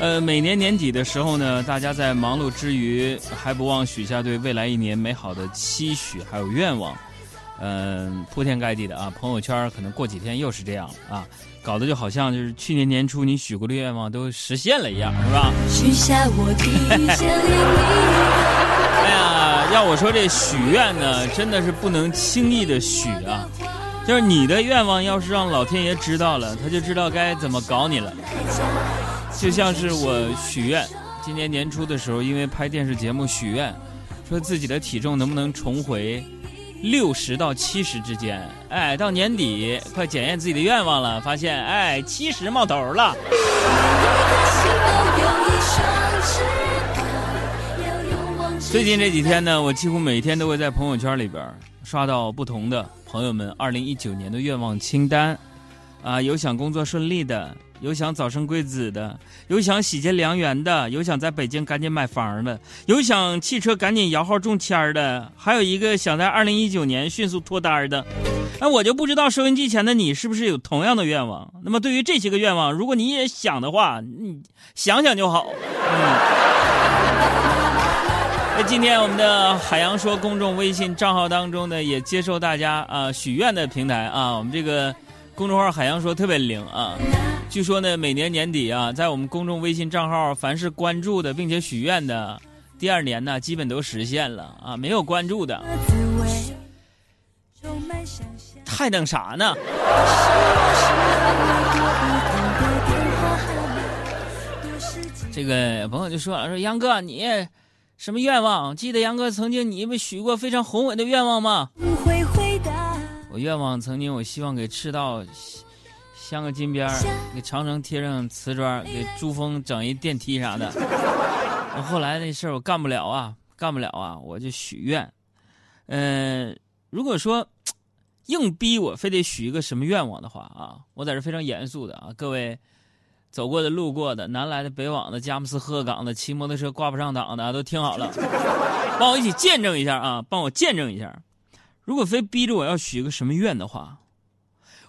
呃，每年年底的时候呢，大家在忙碌之余，还不忘许下对未来一年美好的期许，还有愿望。嗯，铺天盖地的啊，朋友圈可能过几天又是这样啊，搞得就好像就是去年年初你许过的愿望都实现了一样，是吧？许下我第一千哎呀，要我说这许愿呢，真的是不能轻易的许啊。就是你的愿望，要是让老天爷知道了，他就知道该怎么搞你了。就像是我许愿，今年年初的时候，因为拍电视节目许愿，说自己的体重能不能重回六十到七十之间。哎，到年底快检验自己的愿望了，发现哎七十冒头了。最近这几天呢，我几乎每天都会在朋友圈里边刷到不同的朋友们二零一九年的愿望清单，啊，有想工作顺利的。有想早生贵子的，有想喜结良缘的，有想在北京赶紧买房的，有想汽车赶紧摇号中签的，还有一个想在二零一九年迅速脱单的。那我就不知道收音机前的你是不是有同样的愿望？那么对于这些个愿望，如果你也想的话，你想想就好。嗯。那今天我们的海洋说公众微信账号当中呢，也接受大家啊许愿的平台啊，我们这个公众号海洋说特别灵啊。据说呢，每年年底啊，在我们公众微信账号，凡是关注的并且许愿的，第二年呢，基本都实现了啊。没有关注的，还等啥呢？这个朋友就说了，说杨哥，你什么愿望？记得杨哥曾经你不许过非常宏伟的愿望吗？我愿望曾经，我希望给赤道。镶个金边儿，给长城贴上瓷砖，给珠峰整一电梯啥的。我后来那事儿我干不了啊，干不了啊，我就许愿。嗯，如果说硬逼我非得许一个什么愿望的话啊，我在这非常严肃的啊，各位走过的、路过的、南来的、北往的、佳木斯、鹤岗的、骑摩托车挂不上档的，都听好了，帮我一起见证一下啊，帮我见证一下。如果非逼着我要许一个什么愿的话，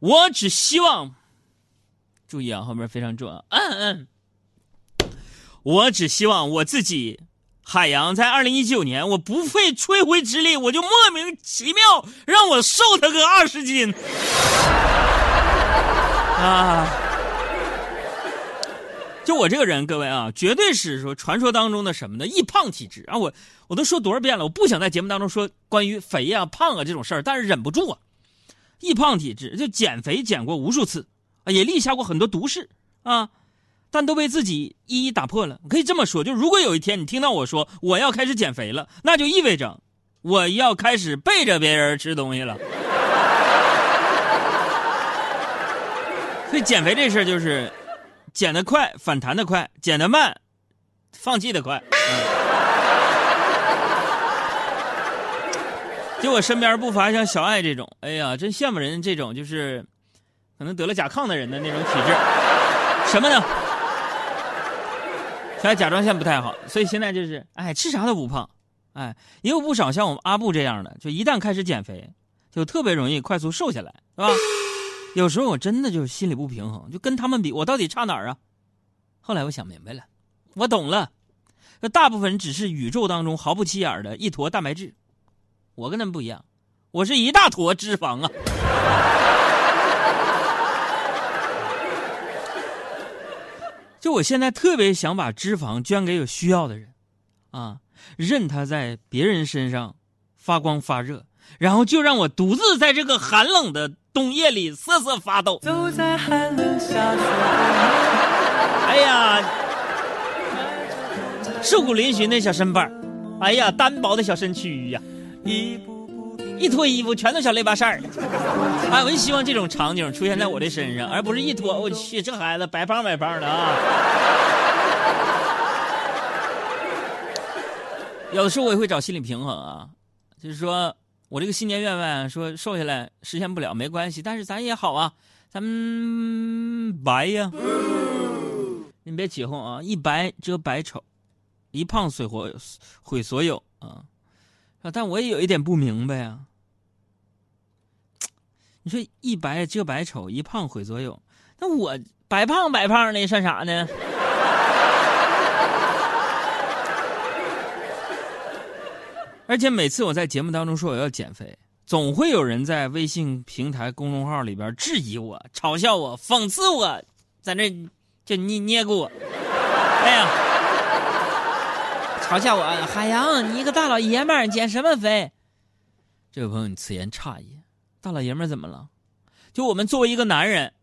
我只希望。注意啊，后面非常重要。嗯嗯，我只希望我自己，海洋在二零一九年，我不费吹灰之力，我就莫名其妙让我瘦他个二十斤。啊！就我这个人，各位啊，绝对是说传说当中的什么呢？易胖体质啊！我我都说多少遍了，我不想在节目当中说关于肥呀、胖啊这种事儿，但是忍不住啊，易胖体质就减肥减过无数次啊。也立下过很多毒誓啊，但都被自己一一打破了。可以这么说，就如果有一天你听到我说我要开始减肥了，那就意味着我要开始背着别人吃东西了。所以减肥这事儿就是减得快反弹的快，减得慢放弃的快。嗯就我身边不乏像小爱这种，哎呀，真羡慕人这种就是。可能得了甲亢的人的那种体质，什么呢？现在甲状腺不太好，所以现在就是哎吃啥都不胖，哎也有不少像我们阿布这样的，就一旦开始减肥，就特别容易快速瘦下来，是吧？有时候我真的就是心里不平衡，就跟他们比，我到底差哪儿啊？后来我想明白了，我懂了，那大部分人只是宇宙当中毫不起眼的一坨蛋白质，我跟他们不一样，我是一大坨脂肪啊。就我现在特别想把脂肪捐给有需要的人，啊，任它在别人身上发光发热，然后就让我独自在这个寒冷的冬夜里瑟瑟发抖。走在寒冷下哎呀，瘦骨嶙峋的小身板哎呀，单薄的小身躯呀，一步。一脱衣服全都小雷巴扇儿，哎，我就希望这种场景出现在我的身上，而不是一脱，我去，这孩子白胖白胖的啊！有的时候我也会找心理平衡啊，就是说我这个新年愿望说瘦下来实现不了没关系，但是咱也好啊，咱们白呀，你别起哄啊，一白遮百丑，一胖毁活毁所有啊！啊，但我也有一点不明白啊。你说一白遮百丑，一胖毁所有，那我白胖白胖的算啥呢？而且每次我在节目当中说我要减肥，总会有人在微信平台公众号里边质疑我、嘲笑我、讽刺我，在那就捏捏过我。哎呀，嘲笑我，海洋，你一个大老爷们儿减什么肥？这位朋友，你此言差矣，大老爷们儿怎么了？就我们作为一个男人，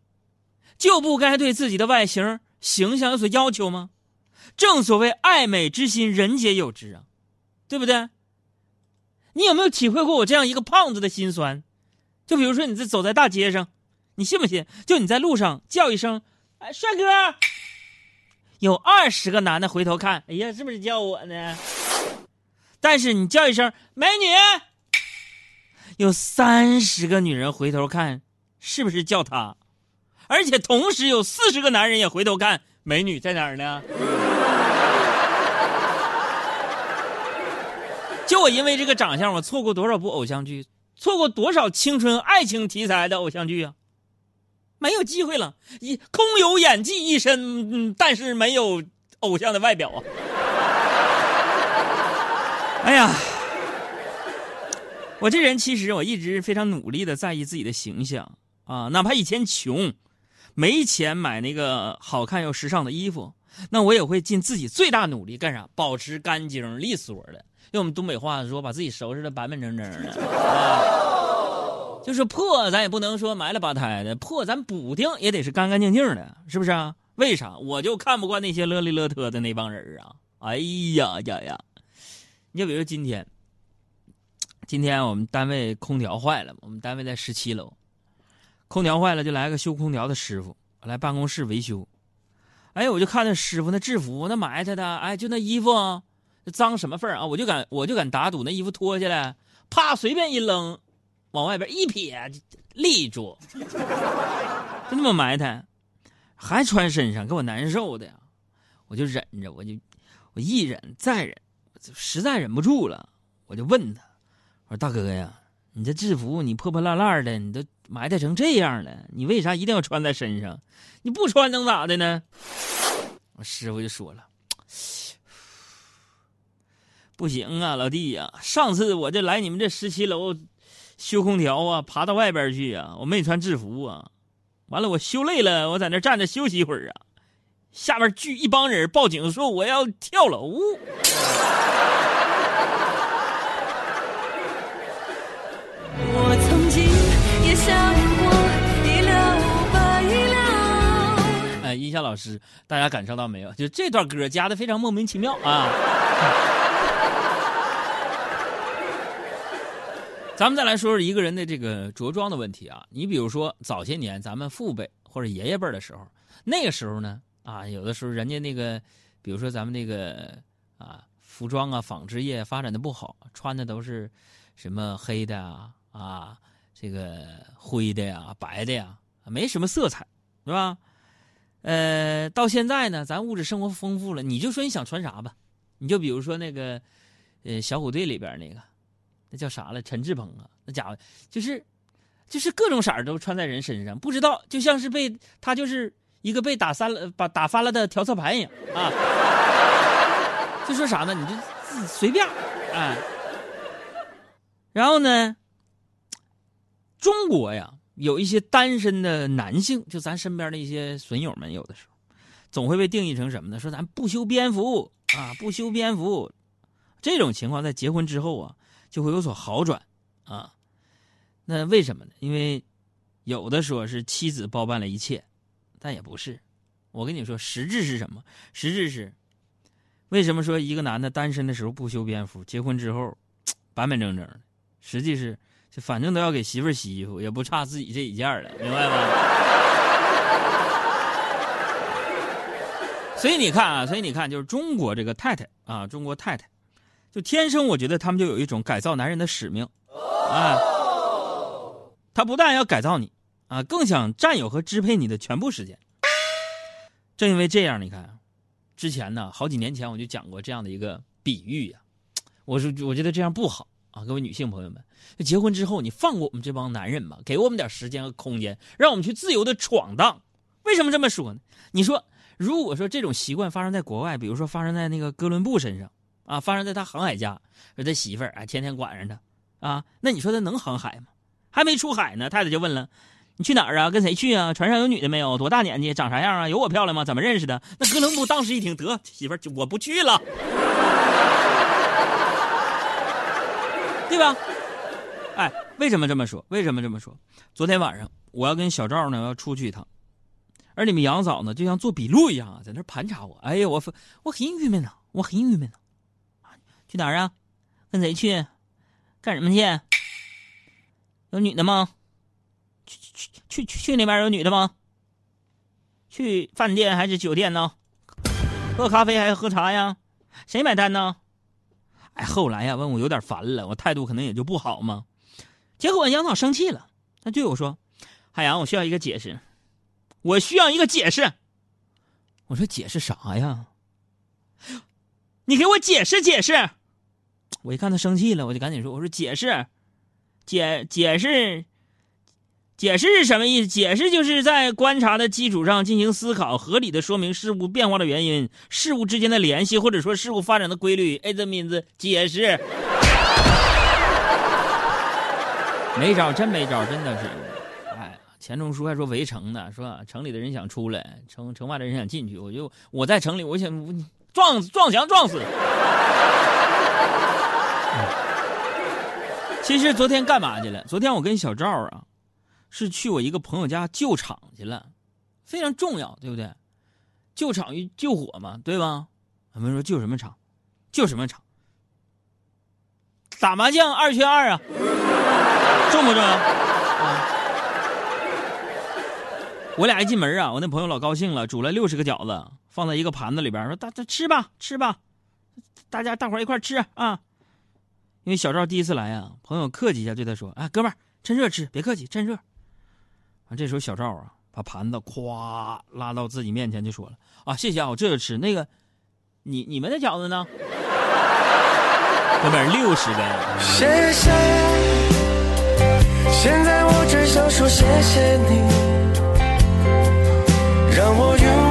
就不该对自己的外形形象有所要求吗？正所谓爱美之心，人皆有之啊，对不对？你有没有体会过我这样一个胖子的心酸？就比如说你在走在大街上，你信不信？就你在路上叫一声“哎，帅哥”，有二十个男的回头看，哎呀，是不是叫我呢？但是你叫一声“美女”，有三十个女人回头看，是不是叫他？而且同时有四十个男人也回头看，美女在哪儿呢？就我因为这个长相，我错过多少部偶像剧，错过多少青春爱情题材的偶像剧啊！没有机会了，一空有演技一身，但是没有偶像的外表啊！哎呀，我这人其实我一直非常努力的在意自己的形象啊，哪怕以前穷，没钱买那个好看又时尚的衣服，那我也会尽自己最大努力干啥？保持干净利索的。用我们东北话说，把自己收拾的板板正正的，啊，就是破，咱也不能说埋了吧胎的破，咱补丁也得是干干净净的，是不是啊？为啥？我就看不惯那些乐里乐特的那帮人啊！哎呀呀呀！你就比如今天，今天我们单位空调坏了，我们单位在十七楼，空调坏了就来个修空调的师傅来办公室维修。哎，我就看那师傅那制服那埋汰的，哎，就那衣服。脏什么份儿啊！我就敢，我就敢打赌，那衣服脱下来，啪，随便一扔，往外边一撇，立住，就那么埋汰，还穿身上，给我难受的呀！我就忍着，我就我一忍再忍，实在忍不住了，我就问他，我说大哥呀，你这制服你破破烂烂的，你都埋汰成这样了，你为啥一定要穿在身上？你不穿能咋的呢？我师傅就说了。不行啊，老弟呀！上次我这来你们这十七楼修空调啊，爬到外边去啊，我没穿制服啊。完了，我修累了，我在那站着休息一会儿啊。下边聚一帮人报警说我要跳楼。我曾经也想过一了百了。哎，音响老师，大家感受到没有？就这段歌加的非常莫名其妙啊。咱们再来说说一个人的这个着装的问题啊。你比如说早些年咱们父辈或者爷爷辈的时候，那个时候呢啊，有的时候人家那个，比如说咱们那个啊，服装啊，纺织业发展的不好，穿的都是什么黑的啊啊，这个灰的呀、白的呀，没什么色彩，是吧？呃，到现在呢，咱物质生活丰富了，你就说你想穿啥吧，你就比如说那个呃，小虎队里边那个。那叫啥了？陈志鹏啊，那家伙就是，就是各种色儿都穿在人身上，不知道就像是被他就是一个被打翻了、把打翻了的调色盘一样啊！就说啥呢？你就随便哎。然后呢，中国呀，有一些单身的男性，就咱身边的一些损友们，有的时候总会被定义成什么呢？说咱不修边幅啊，不修边幅，这种情况在结婚之后啊。就会有所好转，啊，那为什么呢？因为有的说是妻子包办了一切，但也不是。我跟你说，实质是什么？实质是，为什么说一个男的单身的时候不修边幅，结婚之后板板正正的？实际是，就反正都要给媳妇洗衣服，也不差自己这一件了，明白吗？所以你看啊，所以你看，就是中国这个太太啊，中国太太。就天生，我觉得他们就有一种改造男人的使命，啊，他不但要改造你，啊，更想占有和支配你的全部时间。正因为这样，你看，之前呢，好几年前我就讲过这样的一个比喻呀，我说我觉得这样不好啊，各位女性朋友们，结婚之后你放过我们这帮男人吧，给我们点时间和空间，让我们去自由的闯荡。为什么这么说呢？你说，如果说这种习惯发生在国外，比如说发生在那个哥伦布身上。啊，发生在他航海家，说他媳妇儿啊天天管着他，啊，那你说他能航海吗？还没出海呢，太太就问了，你去哪儿啊？跟谁去啊？船上有女的没有？多大年纪？长啥样啊？有我漂亮吗？怎么认识的？那哥伦布当时一听，得媳妇儿，我不去了，对吧？哎，为什么这么说？为什么这么说？昨天晚上我要跟小赵呢，要出去一趟，而你们杨嫂呢，就像做笔录一样啊，在那盘查我。哎呀，我我很郁闷呐，我很郁闷呐。去哪儿啊？跟谁去？干什么去？有女的吗？去去去去去那边有女的吗？去饭店还是酒店呢？喝咖啡还是喝茶呀？谁买单呢？哎，后来呀，问我有点烦了，我态度可能也就不好嘛。结果杨嫂生气了，他对我说：“海洋，我需要一个解释，我需要一个解释。”我说：“解释啥呀？你给我解释解释。”我一看他生气了，我就赶紧说：“我说解释。”解解释，解释是什么意思？解释就是在观察的基础上进行思考，合理的说明事物变化的原因，事物之间的联系，或者说事物发展的规律。哎，这名字解释。没招，真没招，真的是。哎，钱钟书还说围城呢，说城里的人想出来，城城外的人想进去。我就我在城里，我想我撞撞墙撞死。其实昨天干嘛去了？昨天我跟小赵啊，是去我一个朋友家救场去了，非常重要，对不对？救场与救火嘛，对吧？我们说救什么场？救什么场？打麻将二缺二啊，重不重要？啊！我俩一进门啊，我那朋友老高兴了，煮了六十个饺子，放在一个盘子里边，说：“大家吃吧，吃吧，大家大伙一块吃啊。”因为小赵第一次来啊，朋友客气一下对他说：“啊，哥们儿，趁热吃，别客气，趁热。”完，这时候小赵啊，把盘子咵拉到自己面前就说了：“啊，谢谢啊，我这就吃。那个，你你们的饺子呢？哥们儿，六十根。”谢谢，现在我只想说谢谢你，让我拥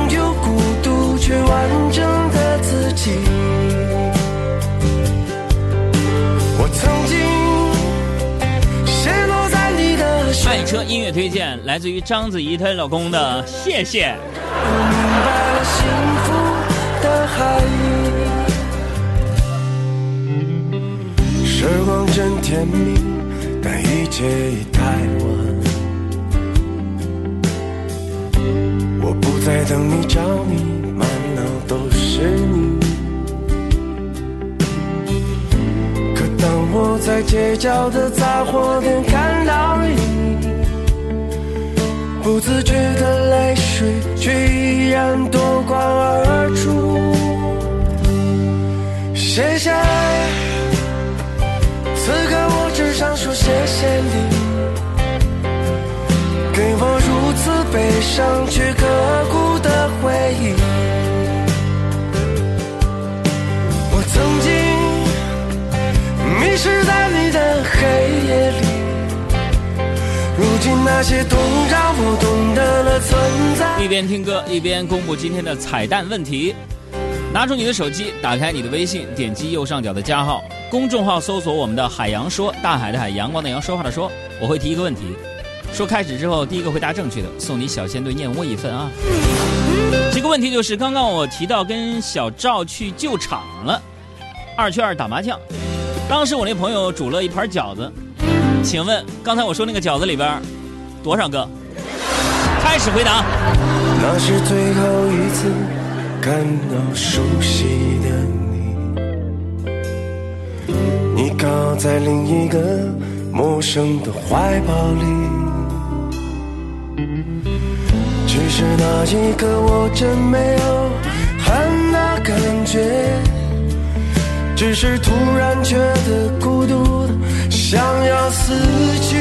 车音乐推荐来自于章子怡她老公的谢谢。我明白了幸福的含义时光真甜蜜，但一切已太晚。我不再等你找你，满脑都是你。可当我在街角的杂货店看到你。不自觉的泪水，却依然夺眶而出。谢谢，此刻我只想说谢谢你，给我如此悲伤却可那些痛让我懂得了存在。一边听歌一边公布今天的彩蛋问题。拿出你的手机，打开你的微信，点击右上角的加号，公众号搜索我们的“海洋说”，大海的海，阳光的阳，说话的说。我会提一个问题，说开始之后第一个回答正确的，送你小仙炖燕窝一份啊。这个问题就是刚刚我提到跟小赵去救场了，二缺二打麻将，当时我那朋友煮了一盘饺子。请问刚才我说那个饺子里边多少个？开始回答。那是最后一次看到熟悉的你，你靠在另一个陌生的怀抱里。只是那一刻我真没有恨的感觉，只是突然觉得孤独的。想要死去，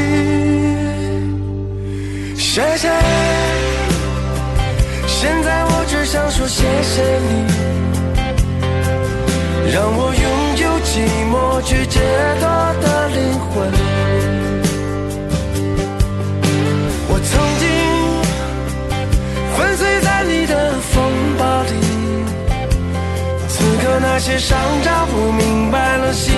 谢谢。现在我只想说谢谢你，让我拥有寂寞去解脱的灵魂。我曾经粉碎在你的风暴里，此刻那些伤疤，不明白了心。